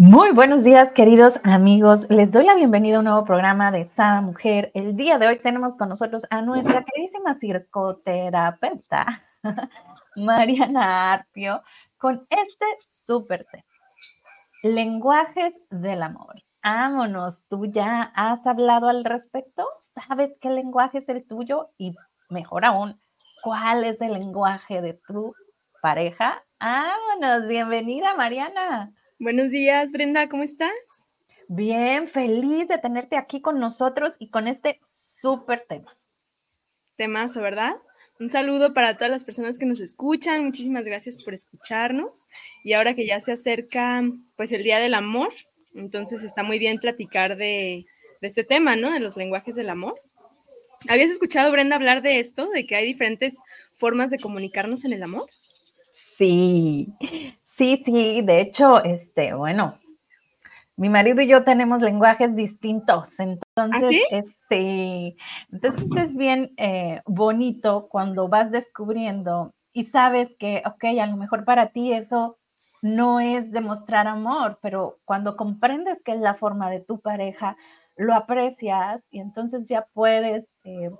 Muy buenos días, queridos amigos. Les doy la bienvenida a un nuevo programa de Sada Mujer. El día de hoy tenemos con nosotros a nuestra queridísima circoterapeuta, Mariana Arpio, con este súper tema. Lenguajes del amor. Vámonos, ¿tú ya has hablado al respecto? ¿Sabes qué lenguaje es el tuyo? Y mejor aún, ¿cuál es el lenguaje de tu pareja? Vámonos, bienvenida Mariana. Buenos días, Brenda, ¿cómo estás? Bien, feliz de tenerte aquí con nosotros y con este súper tema. Temazo, ¿verdad? Un saludo para todas las personas que nos escuchan. Muchísimas gracias por escucharnos. Y ahora que ya se acerca pues el Día del Amor, entonces está muy bien platicar de, de este tema, ¿no? De los lenguajes del amor. ¿Habías escuchado, Brenda, hablar de esto, de que hay diferentes formas de comunicarnos en el amor? Sí, Sí, sí, de hecho, este, bueno, mi marido y yo tenemos lenguajes distintos, ¿Ah, entonces, este, entonces es bien eh, bonito cuando vas descubriendo y sabes que, ok, a lo mejor para ti eso no es demostrar amor, pero cuando comprendes que es la forma de tu pareja, lo aprecias y entonces ya puedes, eh,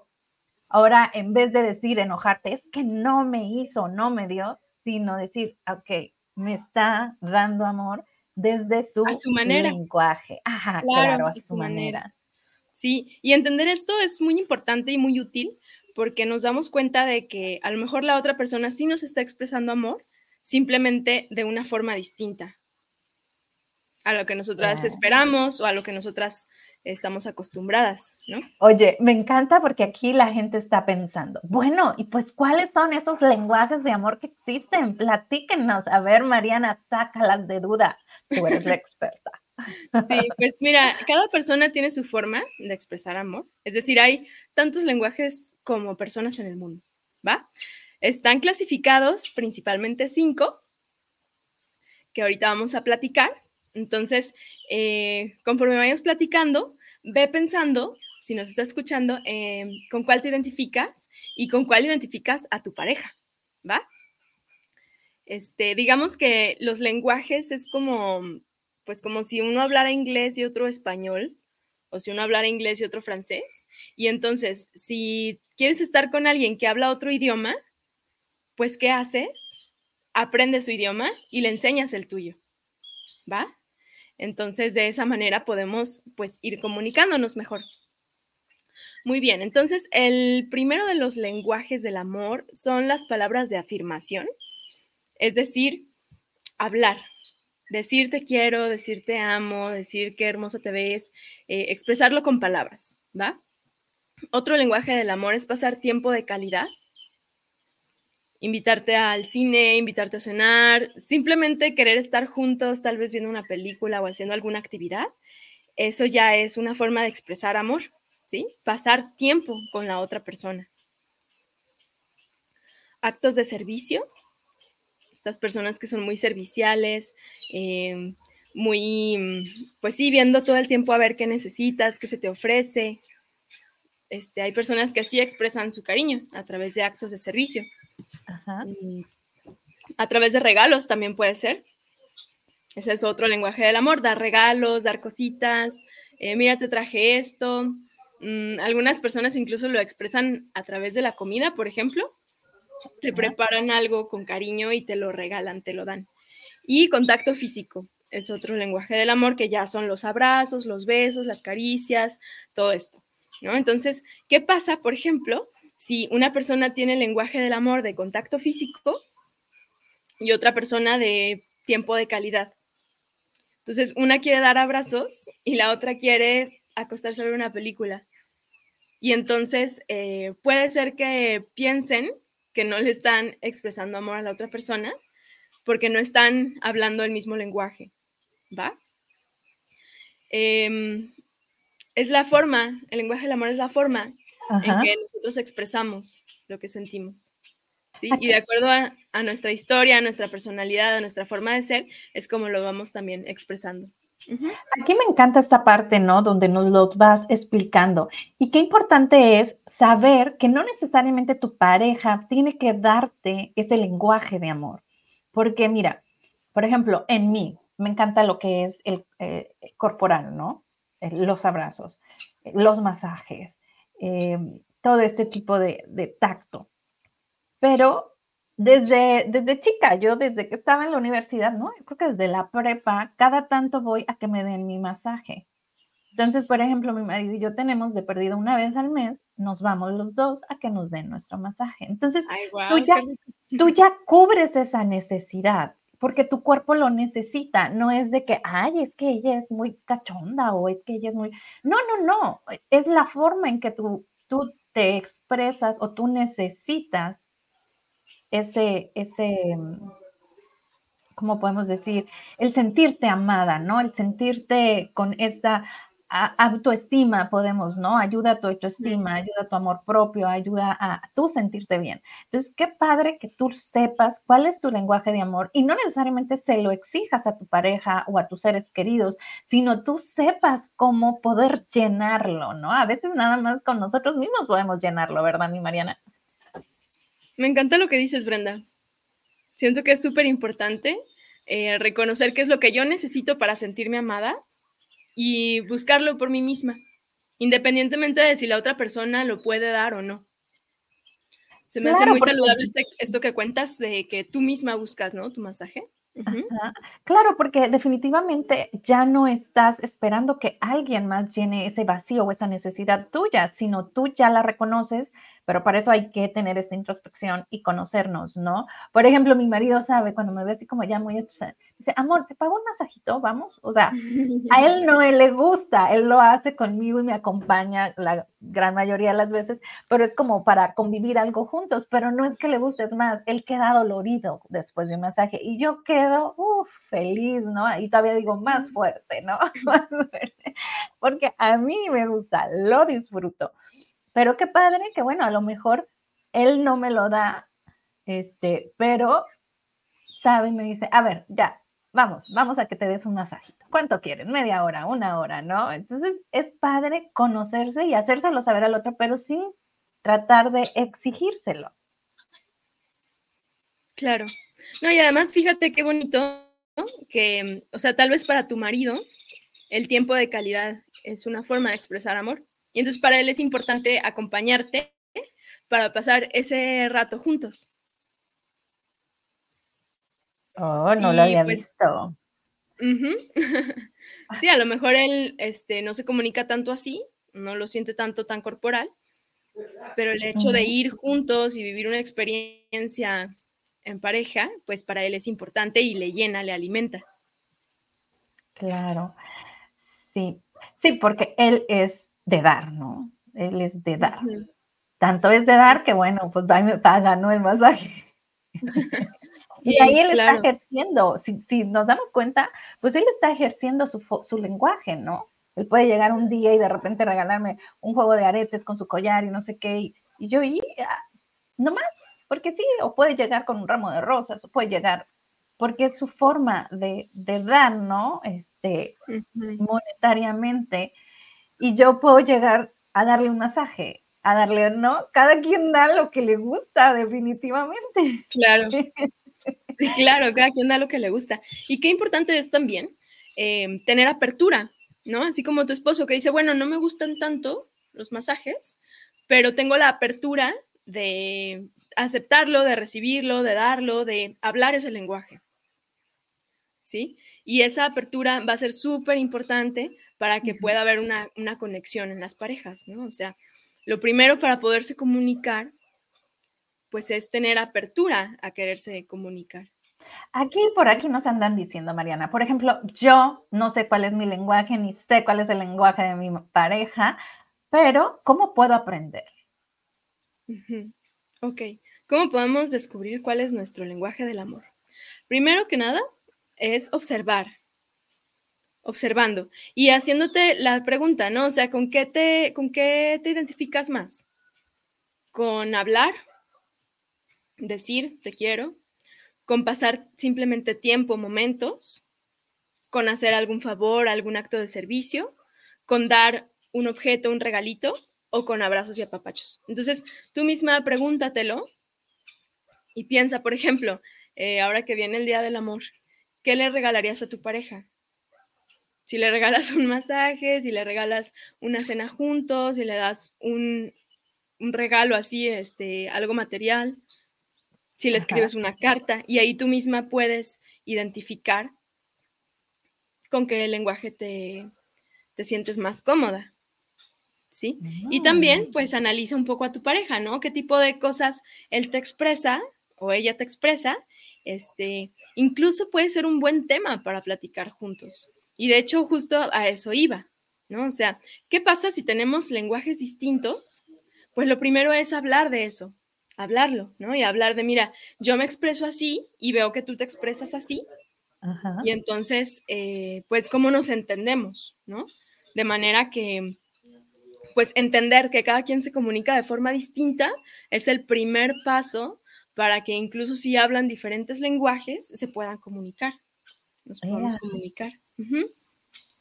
ahora en vez de decir enojarte, es que no me hizo, no me dio, sino decir, ok, me está dando amor desde su, manera. lenguaje. Ajá, claro, a su manera. Sí, y entender esto es muy importante y muy útil porque nos damos cuenta de que a lo mejor la otra persona sí nos está expresando amor, simplemente de una forma distinta a lo que nosotras esperamos o a lo que nosotras estamos acostumbradas, ¿no? Oye, me encanta porque aquí la gente está pensando, bueno, y pues cuáles son esos lenguajes de amor que existen? Platíquenos. A ver, Mariana, sácalas de duda. Tú eres la experta. Sí, pues mira, cada persona tiene su forma de expresar amor. Es decir, hay tantos lenguajes como personas en el mundo, ¿va? Están clasificados principalmente cinco, que ahorita vamos a platicar. Entonces, eh, conforme vayamos platicando, ve pensando, si nos está escuchando, em, con cuál te identificas y con cuál identificas a tu pareja, ¿va? Este, digamos que los lenguajes es como, pues como si uno hablara inglés y otro español, o si uno hablara inglés y otro francés. Y entonces, si quieres estar con alguien que habla otro idioma, pues ¿qué haces? Aprende su idioma y le enseñas el tuyo, ¿va? Entonces, de esa manera podemos pues ir comunicándonos mejor. Muy bien, entonces el primero de los lenguajes del amor son las palabras de afirmación, es decir, hablar, decir te quiero, decir te amo, decir qué hermosa te ves, eh, expresarlo con palabras, ¿va? Otro lenguaje del amor es pasar tiempo de calidad, invitarte al cine, invitarte a cenar, simplemente querer estar juntos, tal vez viendo una película o haciendo alguna actividad, eso ya es una forma de expresar amor, ¿sí? Pasar tiempo con la otra persona. Actos de servicio, estas personas que son muy serviciales, eh, muy, pues sí, viendo todo el tiempo a ver qué necesitas, qué se te ofrece. Este, hay personas que así expresan su cariño a través de actos de servicio. A través de regalos también puede ser. Ese es otro lenguaje del amor, dar regalos, dar cositas. Eh, mira, te traje esto. Mm, algunas personas incluso lo expresan a través de la comida, por ejemplo. Te preparan algo con cariño y te lo regalan, te lo dan. Y contacto físico es otro lenguaje del amor que ya son los abrazos, los besos, las caricias, todo esto. ¿no? Entonces, ¿qué pasa, por ejemplo, si una persona tiene lenguaje del amor de contacto físico y otra persona de tiempo de calidad. Entonces, una quiere dar abrazos y la otra quiere acostarse a ver una película. Y entonces eh, puede ser que piensen que no le están expresando amor a la otra persona porque no están hablando el mismo lenguaje. ¿Va? Em, es la forma, el lenguaje del amor es la forma en que nosotros expresamos lo que sentimos. ¿sí? Y de acuerdo a, nuestra historia, a nuestra personalidad, a nuestra forma de ser, es como lo vamos también expresando. Aquí me encanta esta parte, ¿no? Donde nos lo vas explicando. Y qué importante es saber que no necesariamente tu pareja tiene que darte ese lenguaje de amor. Porque mira, por ejemplo, en mí, me encanta lo que es el eh, corporal, ¿no? los abrazos, los masajes, todo este tipo de, de tacto. Pero desde, desde chica, yo desde que estaba en la universidad, ¿no? Yo creo que desde la prepa, cada tanto voy a que me den mi masaje. Entonces, por ejemplo, mi marido y yo tenemos de perdido una vez al mes, nos vamos los dos a que nos den nuestro masaje. Entonces, tú, ya, tú ya cubres esa necesidad porque tu cuerpo lo necesita. No es de que, ay, es que ella es muy cachonda o es que ella es muy... No, no, no. Es la forma en que tú, tú te expresas o tú necesitas ese, ese, mm, ¿cómo podemos decir? El sentirte amada, ¿no? El sentirte con esta autoestima, podemos, ¿no? Ayuda a tu autoestima, ayuda a tu amor propio, ayuda a tú sentirte bien. Entonces, qué padre que tú sepas cuál es tu lenguaje de amor y no necesariamente se lo exijas a tu pareja o a tus seres queridos, sino tú sepas cómo poder llenarlo, ¿no? A veces nada más con nosotros mismos podemos llenarlo, ¿verdad, mi Mariana? Me encanta lo que dices, Brenda. Siento que es súper importante eh, reconocer qué es lo que yo necesito para sentirme amada y buscarlo por mí misma, independientemente de si la otra persona lo puede dar o no. Se me hace muy saludable este, esto que cuentas de que tú misma buscas, ¿no? Tu masaje. Claro, porque definitivamente ya no estás esperando que alguien más llene ese vacío o esa necesidad tuya, sino tú ya la reconoces, pero para eso hay que tener esta introspección y conocernos, ¿no? Por ejemplo, mi marido sabe cuando me ve así como ya muy estresada, dice, amor, ¿te pago un masajito? Vamos. O sea, a él no le gusta, él lo hace conmigo y me acompaña la gran mayoría de las veces, pero es como para convivir algo juntos, pero no es que le guste, es más, él queda dolorido después de un masaje y yo quedo, uff, feliz, ¿no? Y todavía digo más fuerte, ¿no? más fuerte, porque a mí me gusta, lo disfruto. Pero qué padre que, bueno, a lo mejor él no me lo da, este, pero sabe me dice, a ver, ya, vamos, vamos a que te des un masajito. ¿Cuánto quieres? Media hora, una hora, ¿no? Entonces es padre conocerse y hacérselo saber al otro, pero sin tratar de exigírselo. Claro. No, y además fíjate qué bonito que, o sea, tal vez para tu marido el tiempo de calidad es una forma de expresar amor. Y entonces para él es importante acompañarte para pasar ese rato juntos. Oh, no lo había pues visto. sí, a lo mejor él este, no se comunica tanto así, no lo siente tanto tan corporal, pero el hecho de ir juntos y vivir una experiencia en pareja, pues para él es importante y le llena, le alimenta. Claro, sí, sí, porque él es de dar, ¿no? Él es de dar. Tanto es de dar que, bueno, pues va y me paga, ¿no? El masaje. y ahí él está ejerciendo, si, si, nos damos cuenta, pues él está ejerciendo su, su, lenguaje, ¿no? Él puede llegar un día y de repente regalarme un juego de aretes con su collar y no sé qué, y, yo, y ah, no más, porque sí, o puede llegar con un ramo de rosas, o puede llegar, porque es su forma de, de dar, ¿no? Este, monetariamente y yo puedo llegar a darle un masaje, a darle, ¿no? Cada quien da lo que le gusta, definitivamente. Claro. claro, cada quien da lo que le gusta. Y qué importante es también em, tener apertura, ¿no? Así como tu esposo que dice, bueno, no me gustan tanto los masajes, pero tengo la apertura de aceptarlo, de recibirlo, de darlo, de hablar ese lenguaje. ¿Sí? Y esa apertura va a ser súper importante para que pueda haber una, conexión en las parejas, ¿no? O sea, lo primero para poderse comunicar, pues es tener apertura a quererse comunicar. Aquí por aquí nos andan diciendo, Mariana, por ejemplo, yo no sé cuál es mi lenguaje, ni sé cuál es el lenguaje de mi pareja, pero ¿cómo puedo aprender? Ok, ¿cómo podemos descubrir cuál es nuestro lenguaje del amor? Primero que nada, es observar, observando y haciéndote la pregunta, ¿no? O sea, ¿con qué te, con qué te identificas más? ¿Con hablar? Decir, te quiero. ¿Con pasar simplemente tiempo, momentos? ¿Con hacer algún favor, algún acto de servicio? ¿Con dar un objeto, un regalito? ¿O con abrazos y apapachos? Entonces, tú misma pregúntatelo y piensa, por ejemplo, eh, ahora que viene el Día del Amor, ¿qué le regalarías a tu pareja? Si le regalas un masaje, si le regalas una cena juntos, si le das un, regalo así, este, algo material, si le escribes una carta y ahí tú misma puedes identificar con qué lenguaje te, te sientes más cómoda. ¿Sí? Y también, mm. pues, analiza un poco a tu pareja, ¿no? ¿Qué tipo de cosas él te expresa o ella te expresa? Este, incluso puede ser un buen tema para platicar juntos. Y de hecho, justo a eso iba, ¿no? O sea, ¿qué pasa si tenemos lenguajes distintos? Pues lo primero es hablar de eso, hablarlo, ¿no? Y hablar de, mira, yo me expreso así y veo que tú te expresas así. Y entonces, eh, pues, ¿cómo nos entendemos, ¿no? De manera que, pues, entender que cada quien se comunica de forma distinta es el primer paso para que incluso si hablan diferentes lenguajes, se puedan comunicar, nos podamos comunicar.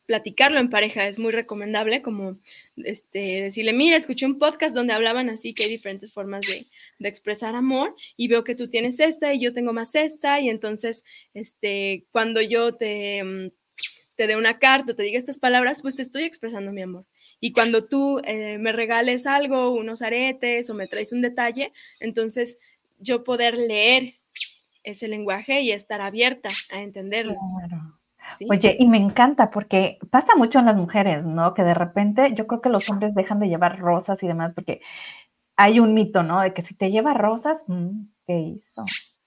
Platicarlo en pareja es muy recomendable, como este, decirle, mira, escuché un podcast donde hablaban así que hay diferentes formas de, expresar amor y veo que tú tienes esta y yo tengo más esta y entonces, este, cuando yo te, mm, te dé una carta o te diga estas palabras, pues te estoy expresando mi amor. Y cuando tú eh, me regales algo, unos aretes o me traes un detalle, entonces yo poder leer ese lenguaje y estar abierta a entenderlo. Oye, y me encanta porque pasa mucho en las mujeres, ¿no? Que de repente yo creo que los hombres dejan de llevar rosas y demás porque hay un mito, ¿no? De que si te lleva rosas, mm, ¿qué hizo?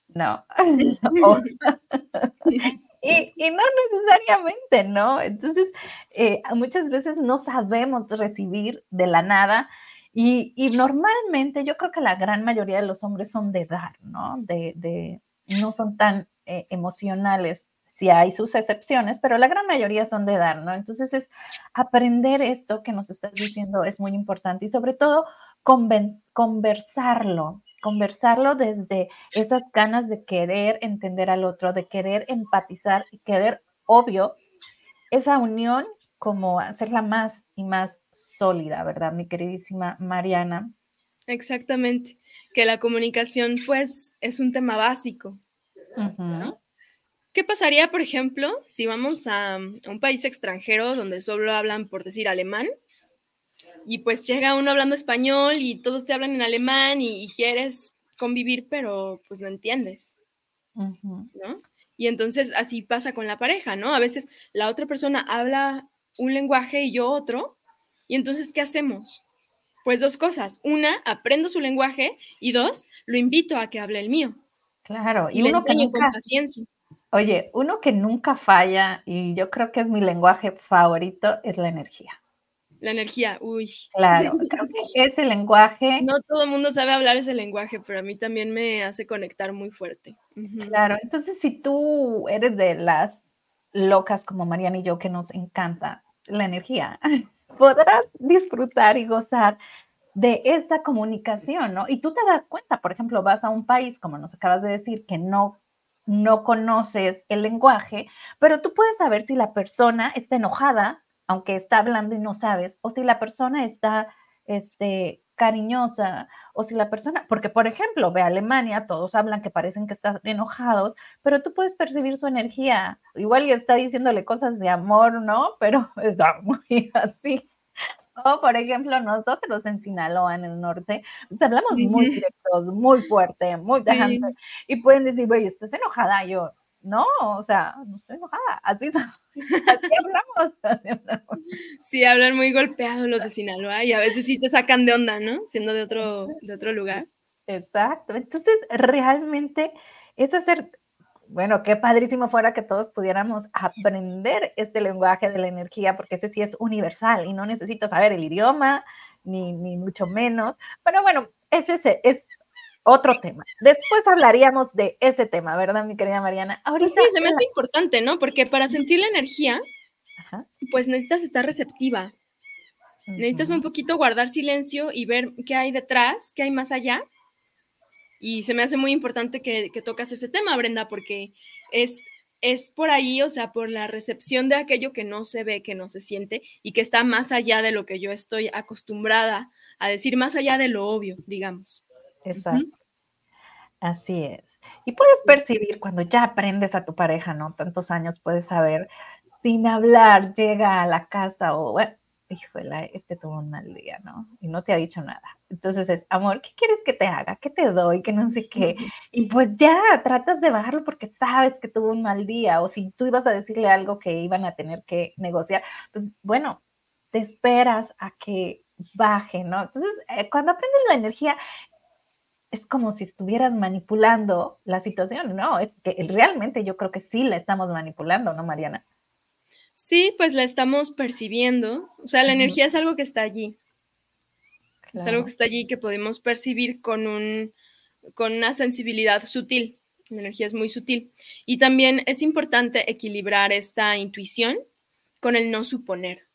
No. y, no necesariamente, ¿no? Entonces, eh, muchas veces no sabemos recibir de la nada y, normalmente yo creo que la gran mayoría de los hombres son de dar, ¿no? De, no son tan eh, emocionales sí hay sus excepciones, pero la gran mayoría son de dar, ¿no? Entonces es aprender esto que nos estás diciendo es muy importante y sobre todo conversarlo, conversarlo desde esas ganas de querer entender al otro, de querer empatizar y querer, obvio, esa unión como hacerla más y más sólida, ¿verdad, mi queridísima Mariana? Exactamente, que la comunicación pues es un tema básico. ¿Qué pasaría, por ejemplo, si vamos a, un país extranjero donde solo hablan, por decir, alemán? Y pues llega uno hablando español y todos te hablan en alemán y, quieres convivir, pero pues no entiendes. ¿no? Y entonces así pasa con la pareja, ¿no? A veces la otra persona habla un lenguaje y yo otro. Y entonces, ¿qué hacemos? Pues dos cosas. Una, aprendo su lenguaje y dos, lo invito a que hable el mío. Claro, y, uno enseño con paciencia. Oye, uno que nunca falla y yo creo que es mi lenguaje favorito es la energía. La energía, uy. Claro, creo que ese lenguaje. No todo el mundo sabe hablar ese lenguaje, pero a mí también me hace conectar muy fuerte. Claro, entonces si tú eres de las locas como Mariana y yo que nos encanta la energía, podrás disfrutar y gozar de esta comunicación, ¿no? Y tú te das cuenta, por ejemplo, vas a un país, como nos acabas de decir, que no no conoces el lenguaje, pero tú puedes saber si la persona está enojada, aunque está hablando y no sabes, o si la persona está este, cariñosa, o si la persona, porque por ejemplo, ve a Alemania, todos hablan que parecen que están enojados, pero tú puedes percibir su energía, igual y está diciéndole cosas de amor, ¿no? Pero está muy así. O, por ejemplo, nosotros en Sinaloa, en el norte, pues hablamos muy directos, muy fuerte, muy tajante. Y pueden decir, güey, ¿estás enojada? yo, no, o sea, no estoy enojada. Así, hablamos, Sí, hablan muy golpeados los de Sinaloa y a veces sí te sacan de onda, ¿no? Siendo de otro, de otro lugar. Exacto. Entonces, realmente es hacer bueno, qué padrísimo fuera que todos pudiéramos aprender este lenguaje de la energía, porque ese sí es universal y no necesito saber el idioma, ni, mucho menos. Pero bueno, ese es otro tema. Después hablaríamos de ese tema, ¿verdad, mi querida Mariana? Ahorita, sí, se me hace importante, ¿no? Porque para sentir la energía, pues necesitas estar receptiva. Necesitas un poquito guardar silencio y ver qué hay detrás, qué hay más allá y se me hace muy importante que, tocas ese tema, Brenda, porque es, es por ahí, o sea, por la recepción de aquello que no se ve, que no se siente y que está más allá de lo que yo estoy acostumbrada a decir, más allá de lo obvio, digamos. Exacto. Así es. Y puedes percibir cuando ya aprendes a tu pareja, ¿no? Tantos años puedes saber sin hablar, llega a la casa o, bueno, híjole, este tuvo un mal día, ¿no? Y no te ha dicho nada. Entonces es, amor, ¿qué quieres que te haga? ¿Qué te doy? Que no sé qué. Y pues ya tratas de bajarlo porque sabes que tuvo un mal día o si tú ibas a decirle algo que iban a tener que negociar, pues bueno, te esperas a que baje, ¿no? Entonces, eh, cuando aprendes la energía, es como si estuvieras manipulando la situación, ¿no? Es que realmente yo creo que sí la estamos manipulando, ¿no, Mariana? Sí, pues la estamos percibiendo. O sea, la energía es algo que está allí. Es algo que está allí que podemos percibir con, un, con una sensibilidad sutil. La energía es muy sutil. Y también es importante equilibrar esta intuición con el no suponer.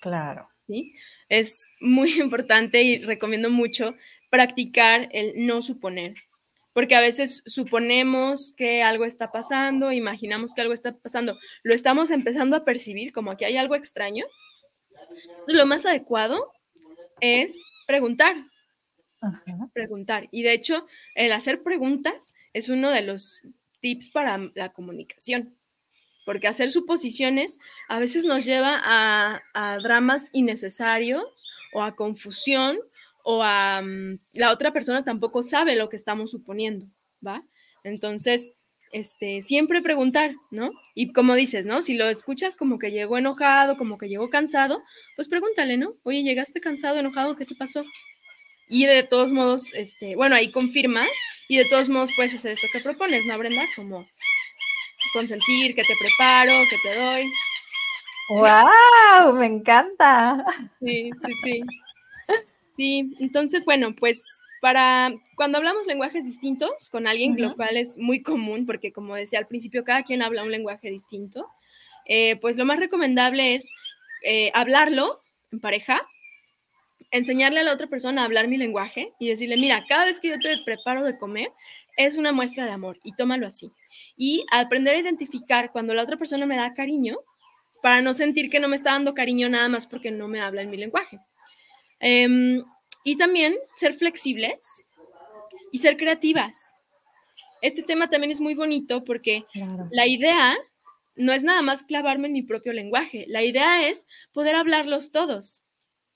Claro. ¿Sí? Es muy importante y recomiendo mucho practicar el no suponer porque a veces suponemos que algo está pasando, imaginamos que algo está pasando, lo estamos empezando a percibir como que hay algo extraño. lo más adecuado es preguntar. Preguntar. Y de hecho, el hacer preguntas es uno de los tips para la comunicación, porque hacer suposiciones a veces nos lleva a, a dramas innecesarios o a confusión o a mm, la otra persona tampoco sabe lo que estamos suponiendo, ¿va? Entonces, este, siempre preguntar, ¿no? Y como dices, ¿no? Si lo escuchas como que llegó enojado, como que llegó cansado, pues pregúntale, ¿no? Oye, llegaste cansado, enojado, ¿qué te pasó? Y de todos modos, este, bueno, ahí confirmas y de todos modos puedes hacer esto que propones, ¿no, Brenda? Como consentir, que te preparo, que te doy. ¡Wow! Me encanta. Sí, sí, sí. Sí, entonces, bueno, pues para cuando hablamos lenguajes distintos con alguien, lo cual es muy común, porque como decía al principio, cada quien habla un lenguaje distinto, eh, pues lo más recomendable es eh, hablarlo en pareja, enseñarle a la otra persona a hablar mi lenguaje y decirle, mira, cada vez que yo te preparo de comer, es una muestra de amor y tómalo así. Y aprender a identificar cuando la otra persona me da cariño, para no sentir que no me está dando cariño nada más porque no me habla en mi lenguaje. Em, y también ser flexibles y ser creativas. Este tema también es muy bonito porque la idea no es nada más clavarme en mi propio lenguaje, la idea es poder hablarlos todos.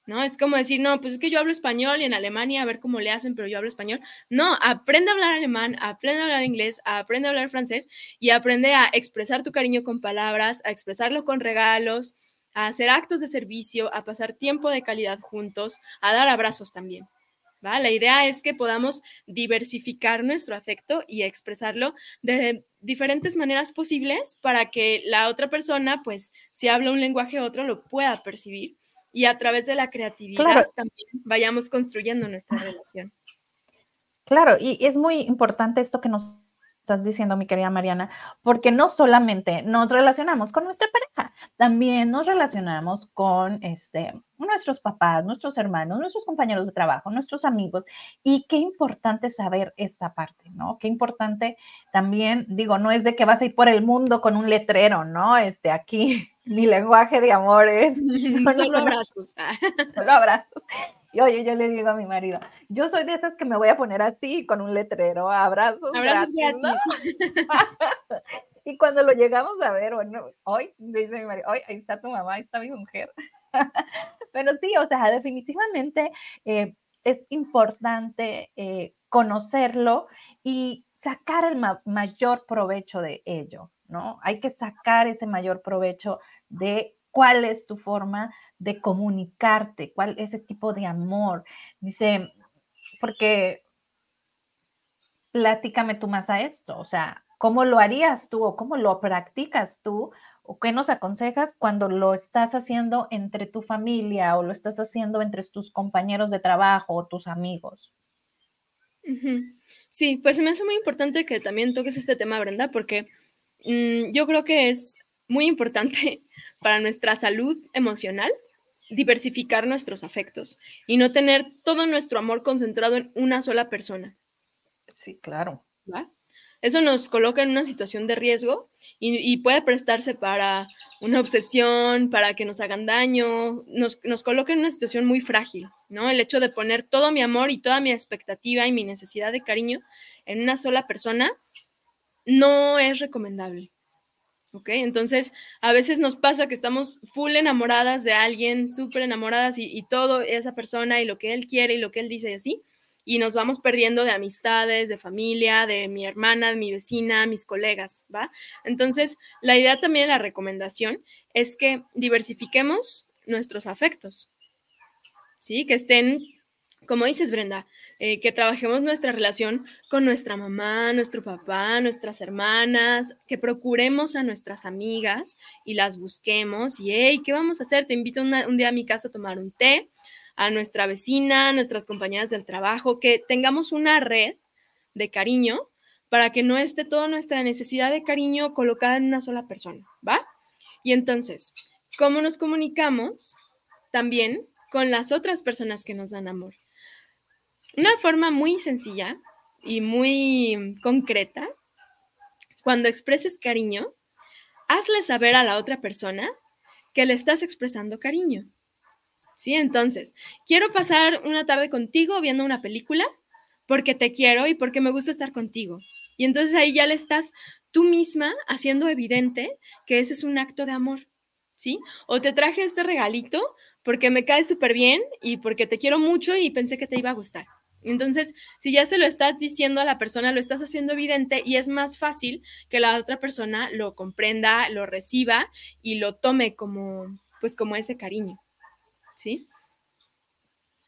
¿No? Es como decir, no, pues es que yo hablo español y en Alemania a ver cómo le hacen, pero yo hablo español. No, aprende a hablar alemán, aprende a hablar inglés, aprende a hablar francés y aprende a expresar tu cariño con palabras, a expresarlo con regalos, a hacer actos de servicio, a pasar tiempo de calidad juntos, a dar abrazos también. ¿va? La idea es que podamos diversificar nuestro afecto y expresarlo de diferentes maneras posibles para que la otra persona, pues, si habla un lenguaje otro, lo pueda percibir y a través de la creatividad también vayamos construyendo nuestra relación. Claro, y es muy importante esto que nos estás diciendo, mi querida Mariana, porque no solamente nos relacionamos con nuestra pareja, también nos relacionamos con este, nuestros papás, nuestros hermanos, nuestros compañeros de trabajo, nuestros amigos. Y qué importante saber esta parte, ¿no? Qué importante también, digo, no es de que vas a ir por el mundo con un letrero, ¿no? Este, aquí mi lenguaje de amor es... Solo abrazos. Solo abrazos. Y oye, yo le digo a mi marido, yo soy de esas que me voy a poner así con un letrero, abrazos. Abrazos y cuando lo llegamos a ver, bueno, hoy, dice mi marido, hoy ahí está tu mamá, ahí está mi mujer. Pero sí, o sea, definitivamente eh, es importante eh, conocerlo y sacar el mayor provecho de ello, ¿no? Hay que sacar ese mayor provecho de cuál es tu forma de comunicarte, cuál es ese tipo de amor. Dice, porque platícame tú más a esto, o sea, ¿cómo lo harías tú o cómo lo practicas tú o qué nos aconsejas cuando lo estás haciendo entre tu familia o lo estás haciendo entre tus compañeros de trabajo o tus amigos? Sí, pues me hace muy importante que también toques este tema, Brenda, porque mm, yo creo que es muy importante para nuestra salud emocional diversificar nuestros afectos y no tener todo nuestro amor concentrado en una sola persona. Sí, claro. Eso nos coloca en una situación de riesgo y, puede prestarse para una obsesión, para que nos hagan daño, nos, nos coloca en una situación muy frágil, ¿no? El hecho de poner todo mi amor y toda mi expectativa y mi necesidad de cariño en una sola persona no es recomendable. ¿Ok? Entonces, a veces nos pasa que estamos full enamoradas de alguien, súper enamoradas y, y, todo esa persona y lo que él quiere y lo que él dice y así, y nos vamos perdiendo de amistades, de familia, de mi hermana, de mi vecina, mis colegas, ¿va? Entonces, la idea también, la recomendación, es que diversifiquemos nuestros afectos, ¿sí? Que estén, como dices, Brenda, eh, que trabajemos nuestra relación con nuestra mamá, nuestro papá, nuestras hermanas, que procuremos a nuestras amigas y las busquemos y, hey, ¿qué vamos a hacer? Te invito un día a mi casa a tomar un té, a nuestra vecina, nuestras compañeras del trabajo, que tengamos una red de cariño para que no esté toda nuestra necesidad de cariño colocada en una sola persona, ¿va? Y entonces, ¿cómo nos comunicamos? También con las otras personas que nos dan amor. Una forma muy sencilla y muy concreta, cuando expreses cariño, hazle saber a la otra persona que le estás expresando cariño. ¿Sí? Entonces, quiero pasar una tarde contigo viendo una película porque te quiero y porque me gusta estar contigo. Y entonces ahí ya le estás tú misma haciendo evidente que ese es un acto de amor, ¿sí? O te traje este regalito porque me cae súper bien y porque te quiero mucho y pensé que te iba a gustar. Entonces, si ya se lo estás diciendo a la persona, lo estás haciendo evidente y es más fácil que la otra persona lo comprenda, lo reciba y lo tome como, pues, como ese cariño. ¿Sí?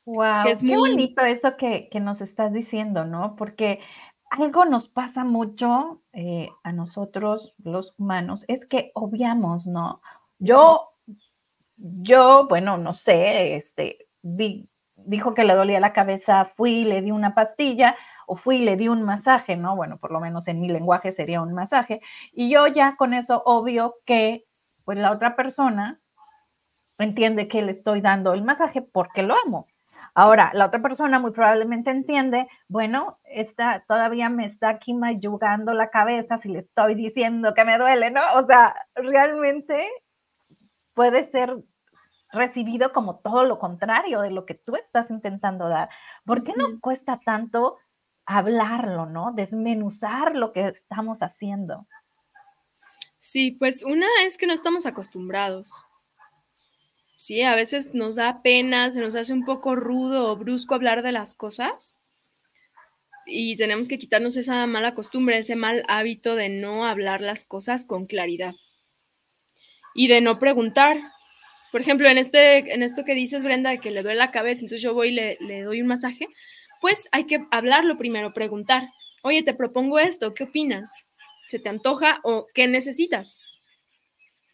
Wow, es qué bonito eso que, nos estás diciendo, ¿no? Porque algo nos pasa mucho eh, a nosotros, los humanos, es que obviamos, ¿no? Yo, yo, bueno, no sé, este, vi, dijo que le dolía la cabeza, fui, le di una pastilla o fui, le di un masaje, ¿no? Bueno, por lo menos en mi lenguaje sería un masaje. Y yo ya con eso obvio que pues la otra persona entiende que le estoy dando el masaje porque lo amo. Ahora, la otra persona muy probablemente entiende, bueno, está, todavía me está aquí mayugando la cabeza si le estoy diciendo que me duele, ¿no? O sea, realmente puede ser recibido como todo lo contrario de lo que tú estás intentando dar. ¿Por qué nos cuesta tanto hablarlo, no? Desmenuzar lo que estamos haciendo. Sí, pues una es que no estamos acostumbrados. Sí, a veces nos da pena, se nos hace un poco rudo o brusco hablar de las cosas y tenemos que quitarnos esa mala costumbre, ese mal hábito de no hablar las cosas con claridad y de no preguntar, por ejemplo, en, este, en esto que dices, Brenda, de que le duele la cabeza, entonces yo voy y le, le doy un masaje, pues hay que hablarlo primero, preguntar, oye, te propongo esto, ¿qué opinas? ¿Se te antoja o qué necesitas?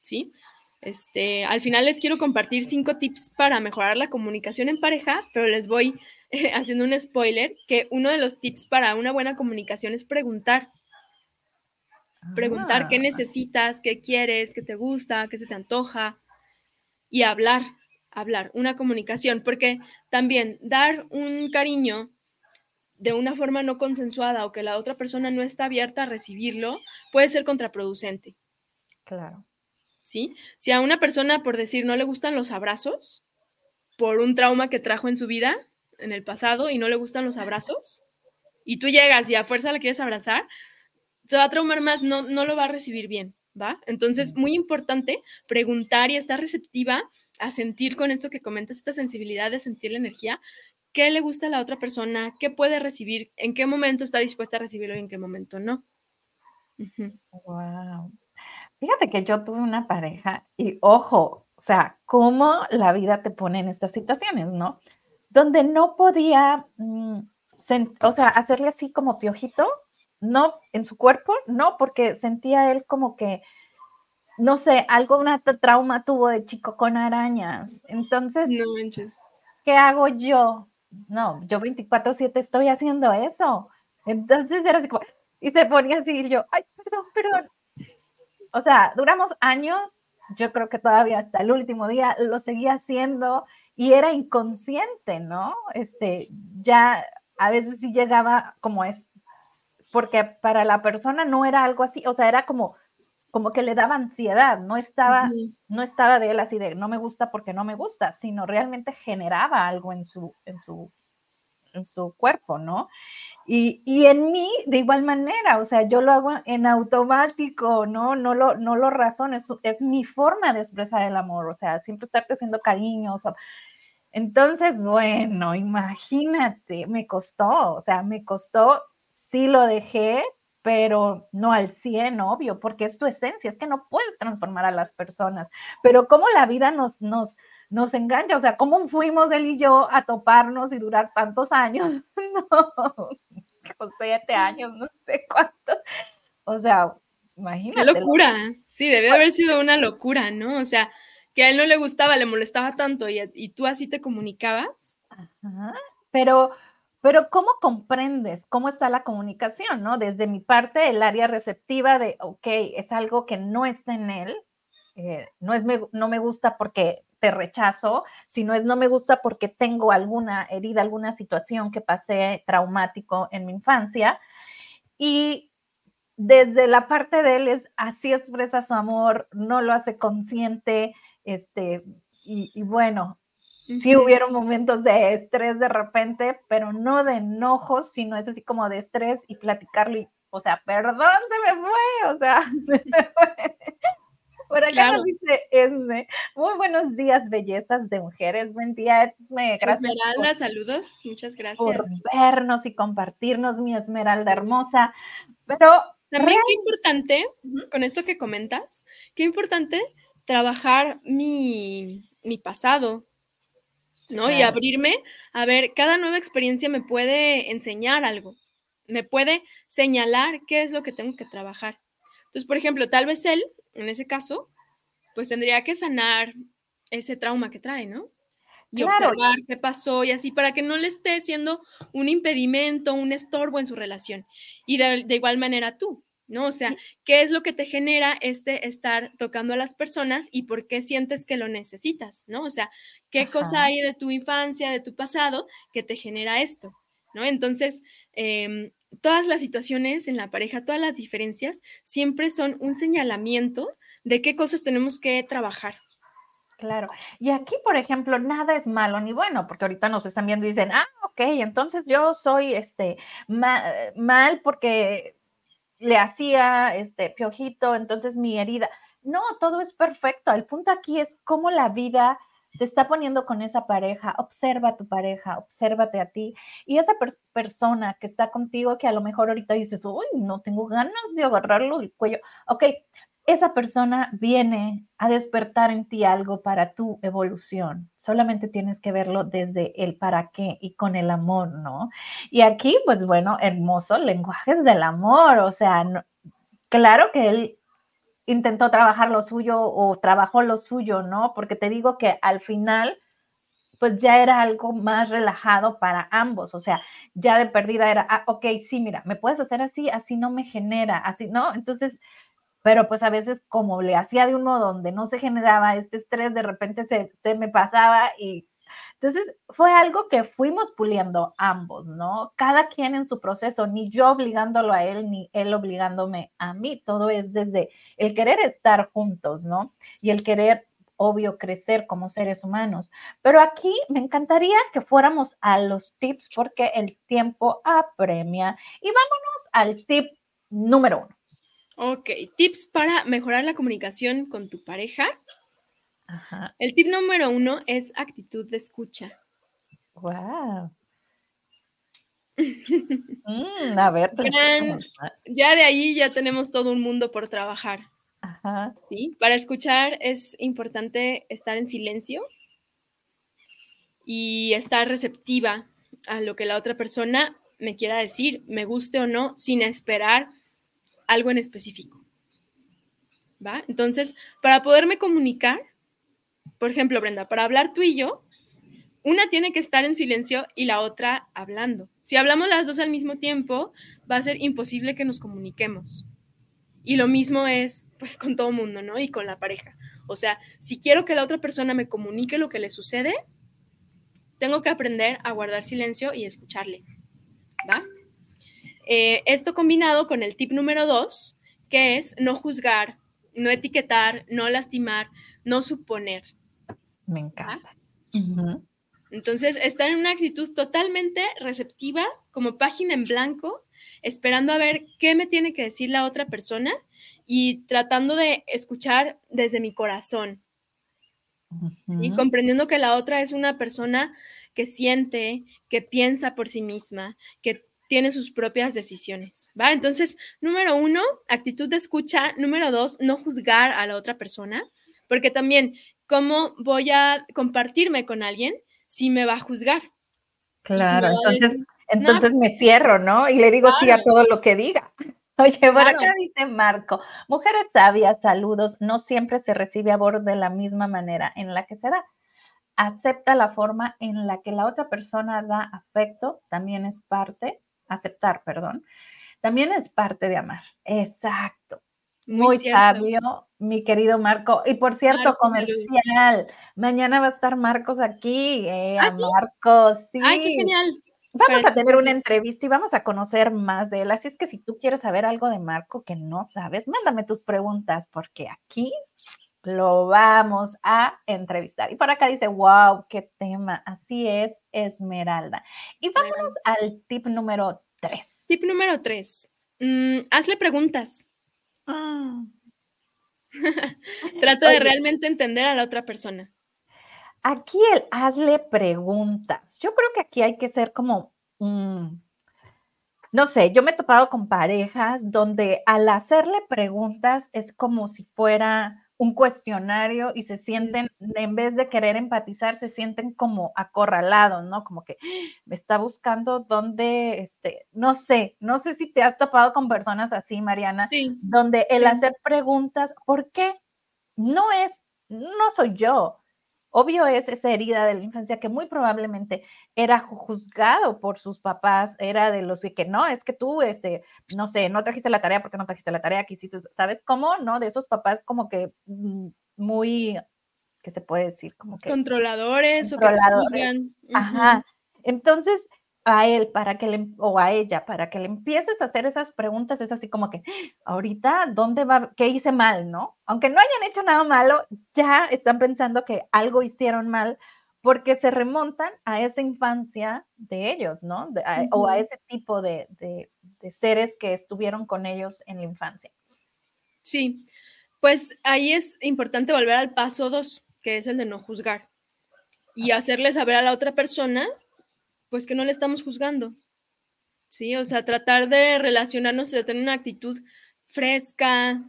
¿Sí? Este, al final les quiero compartir cinco tips para mejorar la comunicación en pareja, pero les voy haciendo un spoiler que uno de los tips para una buena comunicación es preguntar. Preguntar qué ah. necesitas, qué quieres, qué te gusta, qué se te antoja y hablar, hablar, una comunicación, porque también dar un cariño de una forma no consensuada o que la otra persona no está abierta a recibirlo puede ser contraproducente. Claro. ¿Sí? Si a una persona, por decir, no le gustan los abrazos, por un trauma que trajo en su vida en el pasado y no le gustan los abrazos, y tú llegas y a fuerza le quieres abrazar, se va a traumar más, no, no lo va a recibir bien. ¿Va? Entonces, muy importante preguntar y estar receptiva a sentir con esto que comentas, esta sensibilidad de sentir la energía, qué le gusta a la otra persona, qué puede recibir, en qué momento está dispuesta a recibirlo y en qué momento no. Wow. Fíjate que yo tuve una pareja y ojo, o sea, cómo la vida te pone en estas situaciones, ¿no? Donde no podía, mm, o sea, hacerle así como piojito, no en su cuerpo, no, porque sentía él como que, no sé, algo, una trauma tuvo de chico con arañas. Entonces, no manches. ¿qué hago yo? No, yo 24/7 estoy haciendo eso. Entonces era así como, y se ponía así y yo, ay, perdón, perdón. O sea, duramos años, yo creo que todavía hasta el último día lo seguía haciendo y era inconsciente, ¿no? Este, ya a veces sí llegaba como es porque para la persona no era algo así, o sea, era como, como que le daba ansiedad, no estaba, no estaba de él así de no me gusta porque no me gusta, sino realmente generaba algo en su, en su, en su cuerpo, ¿no? Y, y, en mí, de igual manera, o sea, yo lo hago en automático, ¿no? No lo, no lo razono, es, es mi forma de expresar el amor, o sea, siempre estarte haciendo cariños. Entonces, bueno, imagínate, me costó, o sea, me costó, sí lo dejé, pero no al 100, obvio, porque es tu esencia, es que no puedes transformar a las personas, pero cómo la vida nos, nos, nos engancha, o sea, cómo fuimos él y yo a toparnos y durar tantos años, no, siete años, no sé cuánto, o sea, imagínate. Qué locura, sí, debe haber sido una locura, ¿no? O sea, que a él no le gustaba, le molestaba tanto y, y tú así te comunicabas. Ajá, pero pero ¿cómo comprendes cómo está la comunicación, no? Desde mi parte, el área receptiva de, ok, es algo que no está en él, eh, no, es no me gusta porque te rechazo, sino es no me gusta porque tengo alguna herida, alguna situación que pasé traumático en mi infancia. Y desde la parte de él es así expresa su amor, no lo hace consciente, este, y bueno, Sí hubieron momentos de estrés de repente, pero no de enojos, sino es así como de estrés y platicarlo y, o sea, perdón, se me fue, o sea, Por acá nos dice Esme, muy buenos días, bellezas de mujeres, buen día, Esme, gracias. Esmeralda, saludos, muchas gracias. Por vernos y compartirnos, mi Esmeralda hermosa, pero... También qué importante, con esto que comentas, qué importante trabajar mi, mi pasado, ¿no? Y abrirme a ver, cada nueva experiencia me puede enseñar algo, me puede señalar qué es lo que tengo que trabajar. Entonces, por ejemplo, tal vez él, en ese caso, pues tendría que sanar ese trauma que trae, ¿no? Y observar qué pasó y así, para que no le esté siendo un impedimento, un estorbo en su relación. Y de, de igual manera tú, ¿no? O sea, ¿qué es lo que te genera este estar tocando a las personas y por qué sientes que lo necesitas, ¿no? O sea, ¿qué cosa hay de tu infancia, de tu pasado, que te genera esto, ¿no? Entonces, em, todas las situaciones en la pareja, todas las diferencias, siempre son un señalamiento de qué cosas tenemos que trabajar. Claro. Y aquí, por ejemplo, nada es malo ni bueno, porque ahorita nos están viendo y dicen, ah, ok, entonces yo soy este mal porque le hacía este piojito, entonces mi herida. No, todo es perfecto. El punto aquí es cómo la vida te está poniendo con esa pareja. Observa a tu pareja, obsérvate a ti. Y esa persona que está contigo, que a lo mejor ahorita dices, uy, no tengo ganas de agarrarlo del cuello. Ok, esa persona viene a despertar en ti algo para tu evolución. Solamente tienes que verlo desde el para qué y con el amor, ¿no? Y aquí, pues bueno, hermoso, lenguajes del amor, o sea, claro que él intentó trabajar lo suyo o trabajó lo suyo, ¿no? Porque te digo que al final, pues ya era algo más relajado para ambos, o sea, ya de perdida era, ah, ok, sí, mira, me puedes hacer así, así no me genera, así, ¿no? Entonces pero pues a veces como le hacía de uno donde no se generaba este estrés, de repente se, me pasaba y entonces fue algo que fuimos puliendo ambos, ¿no? Cada quien en su proceso, ni yo obligándolo a él, ni él obligándome a mí, todo es desde el querer estar juntos, ¿no? Y el querer, obvio, crecer como seres humanos. Pero aquí me encantaría que fuéramos a los tips porque el tiempo apremia. Y vámonos al tip número uno. Ok, tips para mejorar la comunicación con tu pareja. El tip número uno es actitud de escucha. Wow. Mm, a ver, ya de ahí ya tenemos todo un mundo por trabajar. Ajá. ¿sí? Para escuchar es importante estar en silencio y estar receptiva a lo que la otra persona me quiera decir, me guste o no, sin esperar algo en específico. ¿Va? Entonces, para poderme comunicar, por ejemplo, Brenda, para hablar tú y yo, una tiene que estar en silencio y la otra hablando. Si hablamos las dos al mismo tiempo, va a ser imposible que nos comuniquemos. Y lo mismo es pues con todo mundo, ¿no? Y con la pareja. O sea, si quiero que la otra persona me comunique lo que le sucede, tengo que aprender a guardar silencio y escucharle. ¿Va? Eh, esto combinado con el tip número dos, que es no juzgar, no etiquetar, no lastimar, no suponer. Me encanta. Entonces, estar en una actitud totalmente receptiva, como página en blanco, esperando a ver qué me tiene que decir la otra persona y tratando de escuchar desde mi corazón. ¿sí? Comprendiendo que la otra es una persona que siente, que piensa por sí misma, que tiene sus propias decisiones, ¿va? Entonces, número uno, actitud de escucha. Número dos, no juzgar a la otra persona, porque también, ¿cómo voy a compartirme con alguien si me va a juzgar? Claro, entonces, entonces me cierro, ¿no? Y le digo sí a todo lo que diga. Oye, por acá dice Marco, mujeres sabias, saludos, no siempre se recibe amor de la misma manera en la que se da. Acepta la forma en la que la otra persona da afecto, también es parte, aceptar, perdón, también es parte de amar. Exacto. Muy, sabio, mi querido Marco. Y por cierto, comercial. Mañana va a estar Marcos aquí. Eh, ¿Ah, Marcos, sí. Ay, qué genial. Vamos a tener una entrevista y vamos a conocer más de él. Así es que si tú quieres saber algo de Marco que no sabes, mándame tus preguntas porque aquí lo vamos a entrevistar. Y por acá dice, wow, qué tema. Así es, Esmeralda. Y vámonos al tip número tres. Tip número tres. Mm, hazle preguntas. Ah. Trata de realmente entender a la otra persona. Aquí el hazle preguntas. Yo creo que aquí hay que ser como, no sé, yo me he topado con parejas donde al hacerle preguntas es como si fuera un cuestionario y se sienten, en vez de querer empatizar, se sienten como acorralados, ¿no? Como que me está buscando dónde, este, no sé, no sé si te has topado con personas así, Mariana, donde el hacer preguntas, ¿por qué? No es, no soy yo, Obvio es esa herida de la infancia que muy probablemente era juzgado por sus papás, era de los que no, es que tú, este, no sé, no trajiste la tarea porque no trajiste la tarea, quisiste, ¿sabes cómo? ¿No? De esos papás como que mm, muy, ¿qué se puede decir? Como que... Controladores, controladores. o Ajá. Entonces, a él para que le, o a ella para que le empieces a hacer esas preguntas, es así como que, ahorita, ¿dónde va? ¿Qué hice mal? ¿No? Aunque no hayan hecho nada malo, ya están pensando que algo hicieron mal porque se remontan a esa infancia de ellos, ¿no? O a ese tipo de, de, de seres que estuvieron con ellos en la infancia. Sí, pues ahí es importante volver al paso dos, que es el de no juzgar y hacerle saber a la otra persona pues que no le estamos juzgando. Sí, o sea, tratar de relacionarnos, de tener una actitud fresca,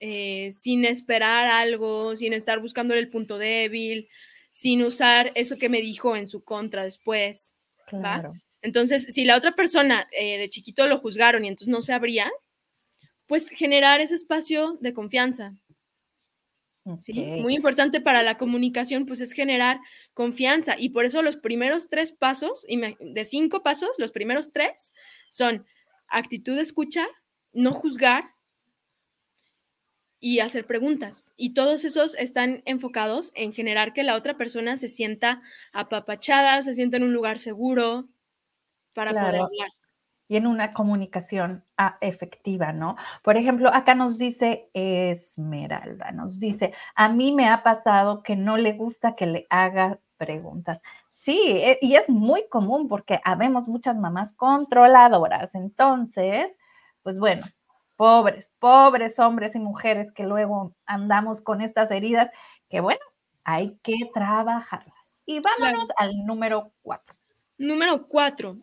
eh, sin esperar algo, sin estar buscando el punto débil, sin usar eso que me dijo en su contra después. Claro. Entonces, si la otra persona eh, de chiquito lo juzgaron y entonces no se abría, pues generar ese espacio de confianza. Muy importante para la comunicación, pues es generar confianza y por eso los primeros tres pasos, de cinco pasos, los primeros tres son actitud de escucha, no juzgar y hacer preguntas. Y todos esos están enfocados en generar que la otra persona se sienta apapachada, se sienta en un lugar seguro para poder hablar y en una comunicación ah, efectiva, ¿no? Por ejemplo, acá nos dice Esmeralda, nos dice, a mí me ha pasado que no le gusta que le haga preguntas. Sí, e, y es muy común porque habemos muchas mamás controladoras. Entonces, pues bueno, pobres, pobres hombres y mujeres que luego andamos con estas heridas, que bueno, hay que trabajarlas. Y vámonos al número cuatro. Número cuatro,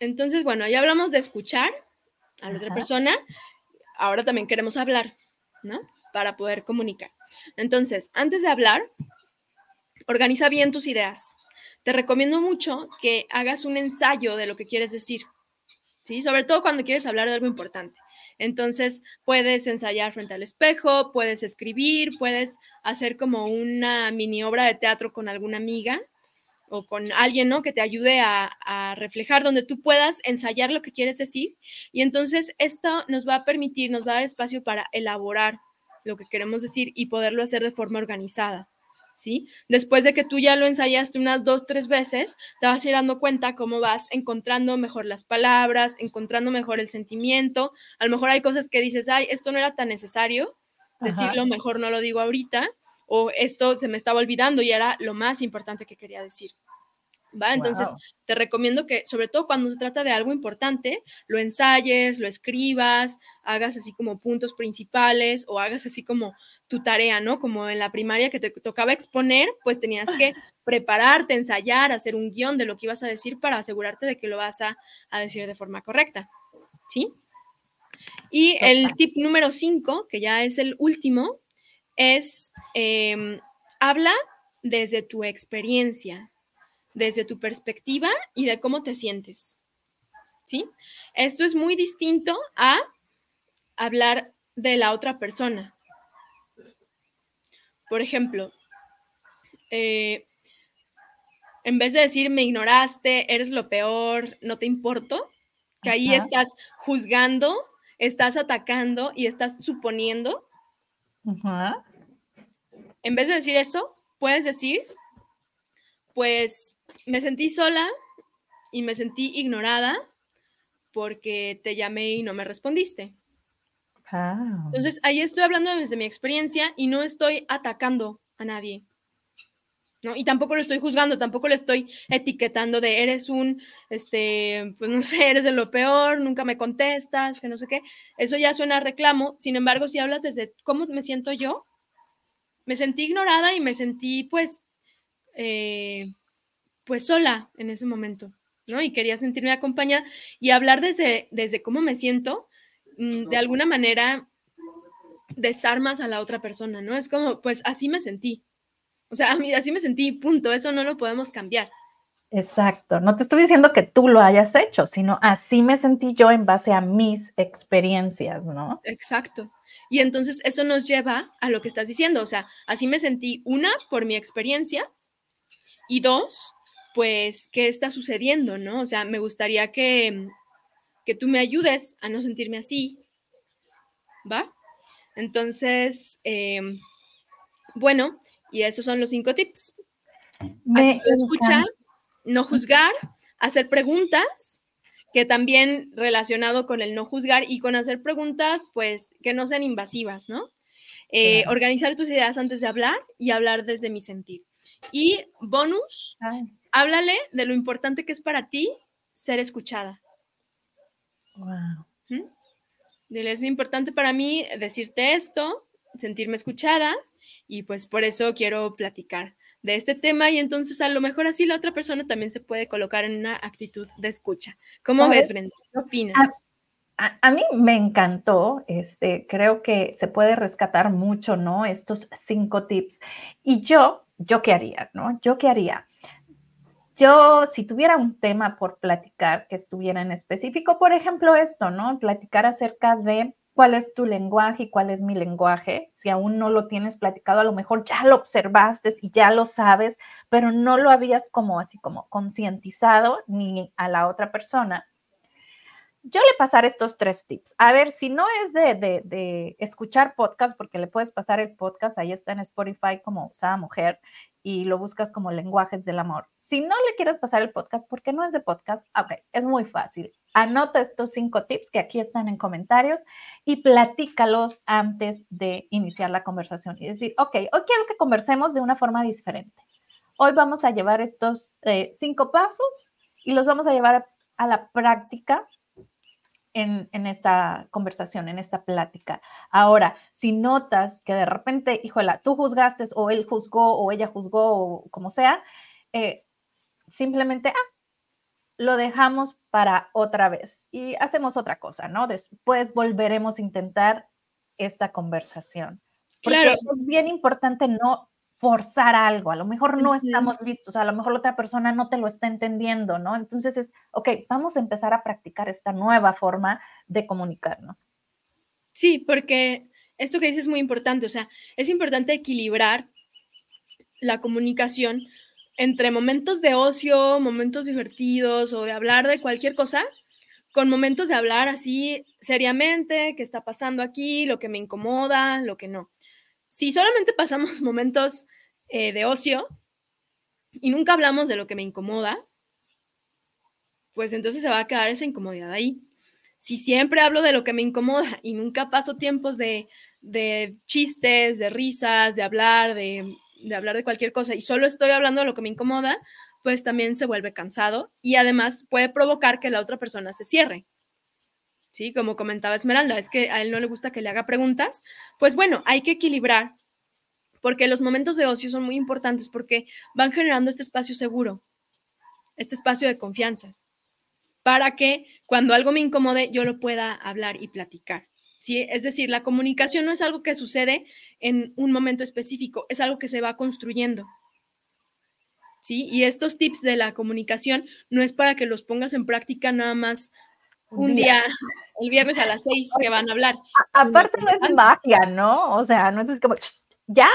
entonces, bueno, ya hablamos de escuchar a la otra persona, ahora también queremos hablar, ¿no? Para poder comunicar. Entonces, antes de hablar, organiza bien tus ideas. Te recomiendo mucho que hagas un ensayo de lo que quieres decir, ¿sí? Sobre todo cuando quieres hablar de algo importante. Entonces, puedes ensayar frente al espejo, puedes escribir, puedes hacer como una mini obra de teatro con alguna amiga o con alguien, ¿no? Que te ayude a, reflejar, donde tú puedas ensayar lo que quieres decir. Y entonces esto nos va a permitir, nos va a dar espacio para elaborar lo que queremos decir y poderlo hacer de forma organizada. ¿sí? Después de que tú ya lo ensayaste unas dos, tres veces, te vas a ir dando cuenta cómo vas encontrando mejor las palabras, encontrando mejor el sentimiento. A lo mejor hay cosas que dices, ay, esto no era tan necesario decirlo, mejor no lo digo ahorita, o esto se me estaba olvidando y era lo más importante que quería decir. ¿Va? Entonces, te recomiendo que, sobre todo cuando se trata de algo importante, lo ensayes, lo escribas, hagas así como puntos principales o hagas así como tu tarea, ¿no? Como en la primaria que te tocaba exponer, pues tenías que prepararte, ensayar, hacer un guion de lo que ibas a decir para asegurarte de que lo vas a, decir de forma correcta, ¿sí? Y el tip número 5, que ya es el último, es em, habla desde tu experiencia, desde tu perspectiva y de cómo te sientes. ¿Sí? Esto es muy distinto a hablar de la otra persona. Por ejemplo, eh, en vez de decir me ignoraste, eres lo peor, no te importo, que ahí estás juzgando, estás atacando y estás suponiendo. En vez de decir eso, puedes decir, pues me sentí sola y me sentí ignorada porque te llamé y no me respondiste. Entonces, ahí estoy hablando desde mi experiencia y no estoy atacando a nadie. ¿No? Y tampoco lo estoy juzgando, tampoco le estoy etiquetando de eres un, este, pues no sé, eres de lo peor, nunca me contestas, que no sé qué. Eso ya suena a reclamo. Sin embargo, si hablas desde cómo me siento yo, me sentí ignorada y me sentí, pues, eh, pues sola en ese momento, ¿no? Y quería sentirme acompañada y hablar desde, desde cómo me siento, mm, de alguna manera desarmas a la otra persona, ¿no? Es como, pues así me sentí. O sea, a mí así me sentí, punto, eso no lo podemos cambiar. Exacto, no te estoy diciendo que tú lo hayas hecho, sino así me sentí yo en base a mis experiencias, ¿no? Exacto. Y entonces eso nos lleva a lo que estás diciendo, o sea, así me sentí una por mi experiencia y dos, pues, qué está sucediendo, ¿no? O sea, me gustaría que, que tú me ayudes a no sentirme así, ¿va? Entonces, em, bueno, y esos son los cinco tips. Me escuchar, no juzgar, hacer preguntas, que también relacionado con el no juzgar y con hacer preguntas, pues que no sean invasivas, ¿no? Eh, organizar tus ideas antes de hablar y hablar desde mi sentir. Y bonus, háblale de lo importante que es para ti ser escuchada. Wow. Dile, es importante para mí decirte esto, sentirme escuchada y pues por eso quiero platicar de este tema y entonces a lo mejor así la otra persona también se puede colocar en una actitud de escucha. ¿Cómo ves, Brenda? ¿Qué opinas? A, mí me encantó, este, creo que se puede rescatar mucho, ¿no? Estos cinco tips. Y yo, ¿yo qué haría, no? ¿Yo qué haría? Yo, si tuviera un tema por platicar que estuviera en específico, por ejemplo, esto, ¿no? Platicar acerca de cuál es tu lenguaje y cuál es mi lenguaje. Si aún no lo tienes platicado, a lo mejor ya lo observaste y ya lo sabes, pero no lo habías como así como concientizado ni a la otra persona yo le pasaré estos tres tips. A ver, si no es de, escuchar podcast, porque le puedes pasar el podcast, ahí está en Spotify como Usada Mujer y lo buscas como lenguajes del amor. Si no le quieres pasar el podcast, porque no es de podcast, ok, es muy fácil. Anota estos cinco tips que aquí están en comentarios y platícalos antes de iniciar la conversación y decir, ok, hoy quiero que conversemos de una forma diferente. Hoy vamos a llevar estos eh, cinco pasos y los vamos a llevar a la práctica en, esta conversación, en esta plática. Ahora, si notas que de repente, híjola, tú juzgaste o él juzgó o ella juzgó o como sea, eh, simplemente, ah, lo dejamos para otra vez y hacemos otra cosa, ¿no? Después volveremos a intentar esta conversación. claro. es bien importante no forzar algo, a lo mejor no estamos listos, a lo mejor la otra persona no te lo está entendiendo, ¿no? Entonces es, ok, vamos a empezar a practicar esta nueva forma de comunicarnos. Sí, porque esto que dices es muy importante, o sea, es importante equilibrar la comunicación entre momentos de ocio, momentos divertidos o de hablar de cualquier cosa, con momentos de hablar así seriamente, qué está pasando aquí, lo que me incomoda, lo que no si solamente pasamos momentos eh, de ocio y nunca hablamos de lo que me incomoda, pues entonces se va a quedar esa incomodidad ahí. Si siempre hablo de lo que me incomoda y nunca paso tiempos de, chistes, de risas, de hablar, de, de hablar de cualquier cosa y solo estoy hablando de lo que me incomoda, pues también se vuelve cansado y además puede provocar que la otra persona se cierre. ¿Sí? Como comentaba Esmeralda, es que a él no le gusta que le haga preguntas. Pues bueno, hay que equilibrar porque los momentos de ocio son muy importantes porque van generando este espacio seguro, este espacio de confianza, para que cuando algo me incomode yo lo pueda hablar y platicar. ¿sí? Es decir, la comunicación no es algo que sucede en un momento específico, es algo que se va construyendo. ¿sí? Y estos tips de la comunicación no es para que los pongas en práctica nada más un día, el viernes a las seis que van a hablar. aparte no es magia, ¿no? O sea, no es como, ya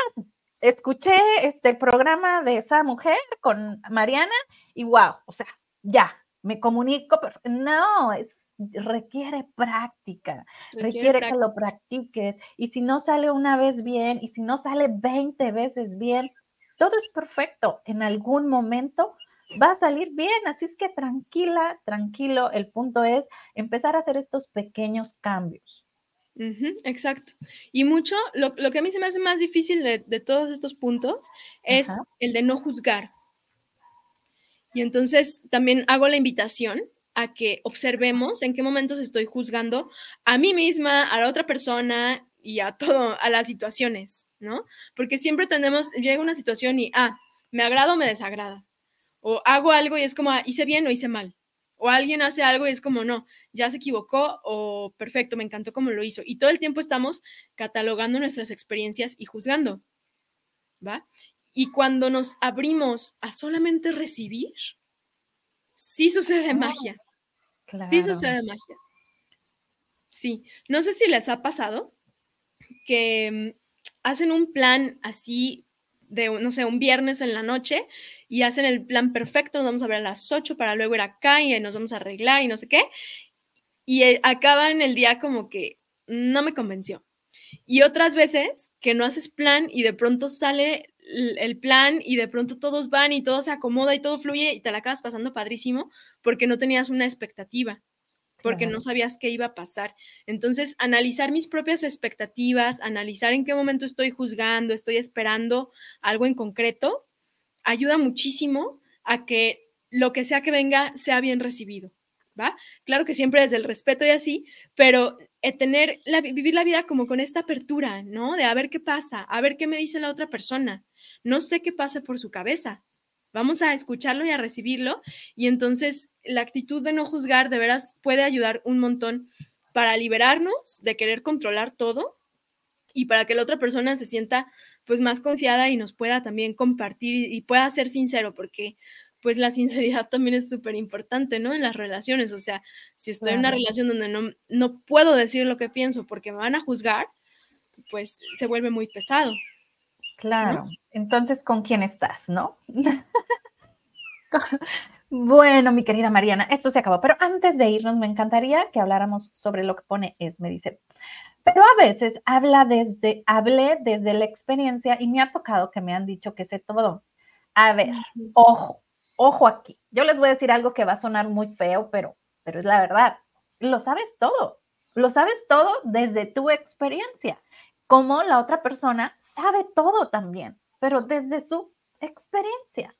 escuché este programa de esa mujer con Mariana y wow, o sea, ya, me comunico, pero no, es, requiere práctica, requiere, que lo practiques y si no sale una vez bien y si no sale 20 veces bien, todo es perfecto. En algún momento va a salir bien, así es que tranquila, tranquilo, el punto es empezar a hacer estos pequeños cambios. exacto. Y mucho, lo, que a mí se me hace más difícil de, todos estos puntos es el de no juzgar. Y entonces también hago la invitación a que observemos en qué momentos estoy juzgando a mí misma, a la otra persona y a todo, a las situaciones, ¿no? Porque siempre tenemos, llega una situación y, ah, me agrada o me desagrada. O hago algo y es como, ah, hice bien o hice mal. O alguien hace algo y es como, no, ya se equivocó o perfecto, me encantó como lo hizo. Y todo el tiempo estamos catalogando nuestras experiencias y juzgando, ¿va? Y cuando nos abrimos a solamente recibir, sí sucede magia. Sí sucede magia. Sí, no sé si les ha pasado, que mm, hacen un plan así de, no sé, un viernes en la noche y hacen el plan perfecto, nos vamos a ver a las 8 para luego ir acá y nos vamos a arreglar y no sé qué. Y eh, acaban el día como que no me convenció. Y otras veces que no haces plan y de pronto sale el plan y de pronto todos van y todo se acomoda y todo fluye y te la acabas pasando padrísimo porque no tenías una expectativa porque no sabías qué iba a pasar. Entonces, analizar mis propias expectativas, analizar en qué momento estoy juzgando, estoy esperando algo en concreto, ayuda muchísimo a que lo que sea que venga sea bien recibido, ¿va? Claro que siempre desde el respeto y así, pero eh, tener la, vivir la vida como con esta apertura, ¿no? De a ver qué pasa, a ver qué me dice la otra persona. No sé qué pasa por su cabeza, Vamos a escucharlo y a recibirlo. Y entonces la actitud de no juzgar de veras puede ayudar un montón para liberarnos de querer controlar todo y para que la otra persona se sienta pues más confiada y nos pueda también compartir y pueda ser sincero, porque pues la sinceridad también es súper importante, ¿no? En las relaciones, o sea, si estoy en una relación donde no, no puedo decir lo que pienso porque me van a juzgar, pues se vuelve muy pesado. Claro, entonces, ¿con quién estás, no? bueno, mi querida Mariana, esto se acabó, pero antes de irnos, me encantaría que habláramos sobre lo que pone me dice, pero a veces habla desde, hablé desde la experiencia y me ha tocado que me han dicho que sé todo. A ver, ojo, ojo aquí. Yo les voy a decir algo que va a sonar muy feo, pero, pero es la verdad. Lo sabes todo. Lo sabes todo desde tu experiencia como la otra persona sabe todo también, pero desde su experiencia.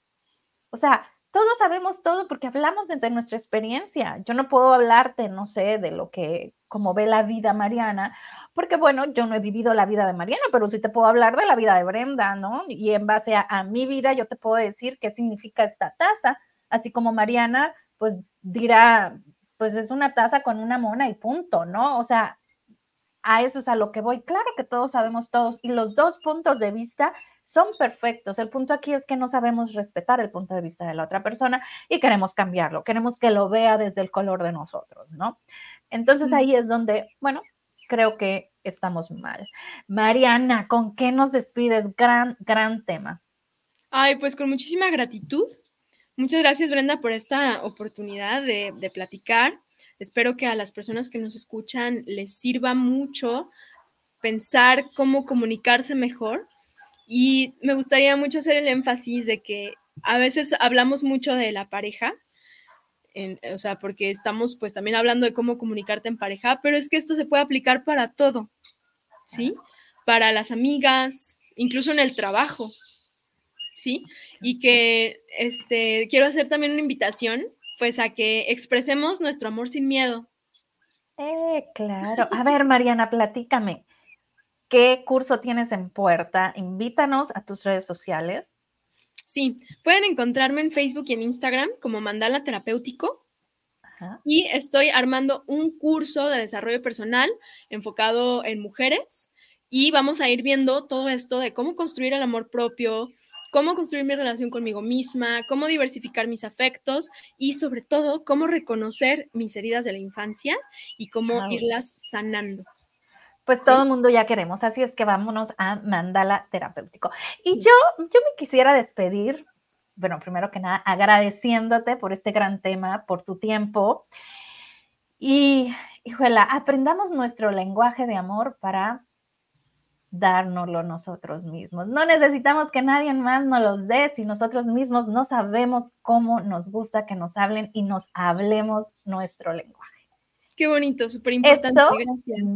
O sea, todos sabemos todo porque hablamos desde nuestra experiencia. Yo no puedo hablarte, no sé, de lo que, como ve la vida Mariana, porque bueno, yo no he vivido la vida de Mariana, pero sí te puedo hablar de la vida de Brenda, ¿no? Y en base a, a mi vida, yo te puedo decir qué significa esta taza, así como Mariana, pues dirá, pues es una taza con una mona y punto, ¿no? O sea, a eso es a lo que voy. Claro que todos sabemos todos y los dos puntos de vista son perfectos. El punto aquí es que no sabemos respetar el punto de vista de la otra persona y queremos cambiarlo, queremos que lo vea desde el color de nosotros, ¿no? Entonces ahí es donde, bueno, creo que estamos mal. Mariana, ¿con qué nos despides? Gran, gran tema. Ay, pues con muchísima gratitud. Muchas gracias, Brenda, por esta oportunidad de, de platicar. Espero que a las personas que nos escuchan les sirva mucho pensar cómo comunicarse mejor, Y me gustaría mucho hacer el énfasis de que a veces hablamos mucho de la pareja, o sea, porque estamos pues también hablando de cómo comunicarte en pareja, pero es que esto se puede aplicar para todo, ¿sí? Para las amigas, incluso en el trabajo, ¿sí? Y que este, quiero hacer también una invitación, pues a que expresemos nuestro amor sin miedo. Eh, claro. A ver, Mariana, platícame. ¿Qué curso tienes en puerta? Invítanos a tus redes sociales. Sí, pueden encontrarme en Facebook y en Instagram como Mandala Terapéutico. Y estoy armando un curso de desarrollo personal enfocado en mujeres y vamos a ir viendo todo esto de cómo construir el amor propio, cómo construir mi relación conmigo misma, cómo diversificar mis afectos y sobre todo cómo reconocer mis heridas de la infancia y cómo irlas sanando. Pues todo el mundo ya queremos, así es que vámonos a Mandala Terapéutico. Y yo, yo me quisiera despedir, bueno, primero que nada, agradeciéndote por este gran tema, por tu tiempo. Y, híjole, aprendamos nuestro lenguaje de amor para dárnoslo nosotros mismos. No necesitamos que nadie más nos los dé si nosotros mismos no sabemos cómo nos gusta que nos hablen y nos hablemos nuestro lenguaje. Qué bonito, súper importante. Eso,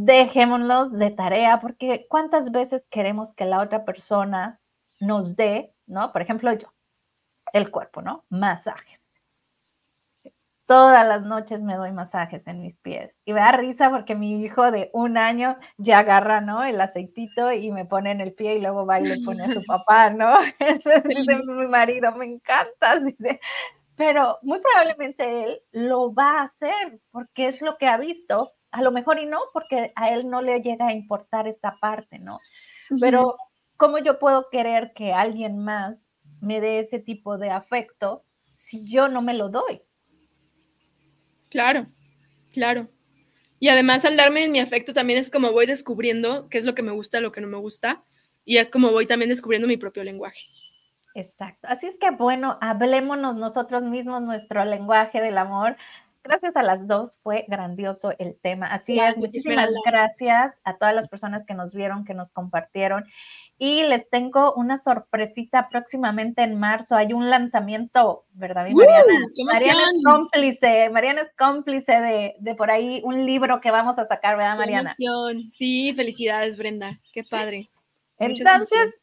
dejémonos de tarea, porque cuántas veces queremos que la otra persona nos dé, ¿no? Por ejemplo, yo, el cuerpo, ¿no? Masajes. Todas las noches me doy masajes en mis pies. Y me da risa porque mi hijo de un año ya agarra, ¿no? El aceitito y me pone en el pie y luego va y le pone a su papá, ¿no? Entonces dice mi marido, me encantas, dice, pero muy probablemente él lo va a hacer porque es lo que ha visto, a lo mejor y no, porque a él no le llega a importar esta parte, ¿no? Pero ¿cómo yo puedo querer que alguien más me dé ese tipo de afecto si yo no me lo doy? Claro, claro. Y además al darme mi afecto también es como voy descubriendo qué es lo que me gusta, lo que no me gusta, y es como voy también descubriendo mi propio lenguaje. Exacto. Así es que bueno, hablémonos nosotros mismos nuestro lenguaje del amor. Gracias a las dos, fue grandioso el tema. Así es, muchísimas gracias a todas las personas que nos vieron, que nos compartieron. Y les tengo una sorpresita próximamente en marzo. Hay un lanzamiento, ¿verdad, Mariana? Mariana es cómplice, Mariana es cómplice de, por ahí un libro que vamos a sacar, ¿verdad, Mariana? Sí, felicidades, Brenda. Qué padre. Entonces,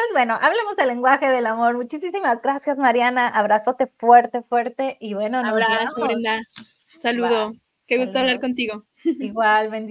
pues bueno, hablemos del lenguaje del amor. Muchísimas gracias, Mariana. Abrazote fuerte, fuerte. Y bueno, Abrazo, Brenda. Saludo. Qué gusto hablar contigo. Igual, bendiciones.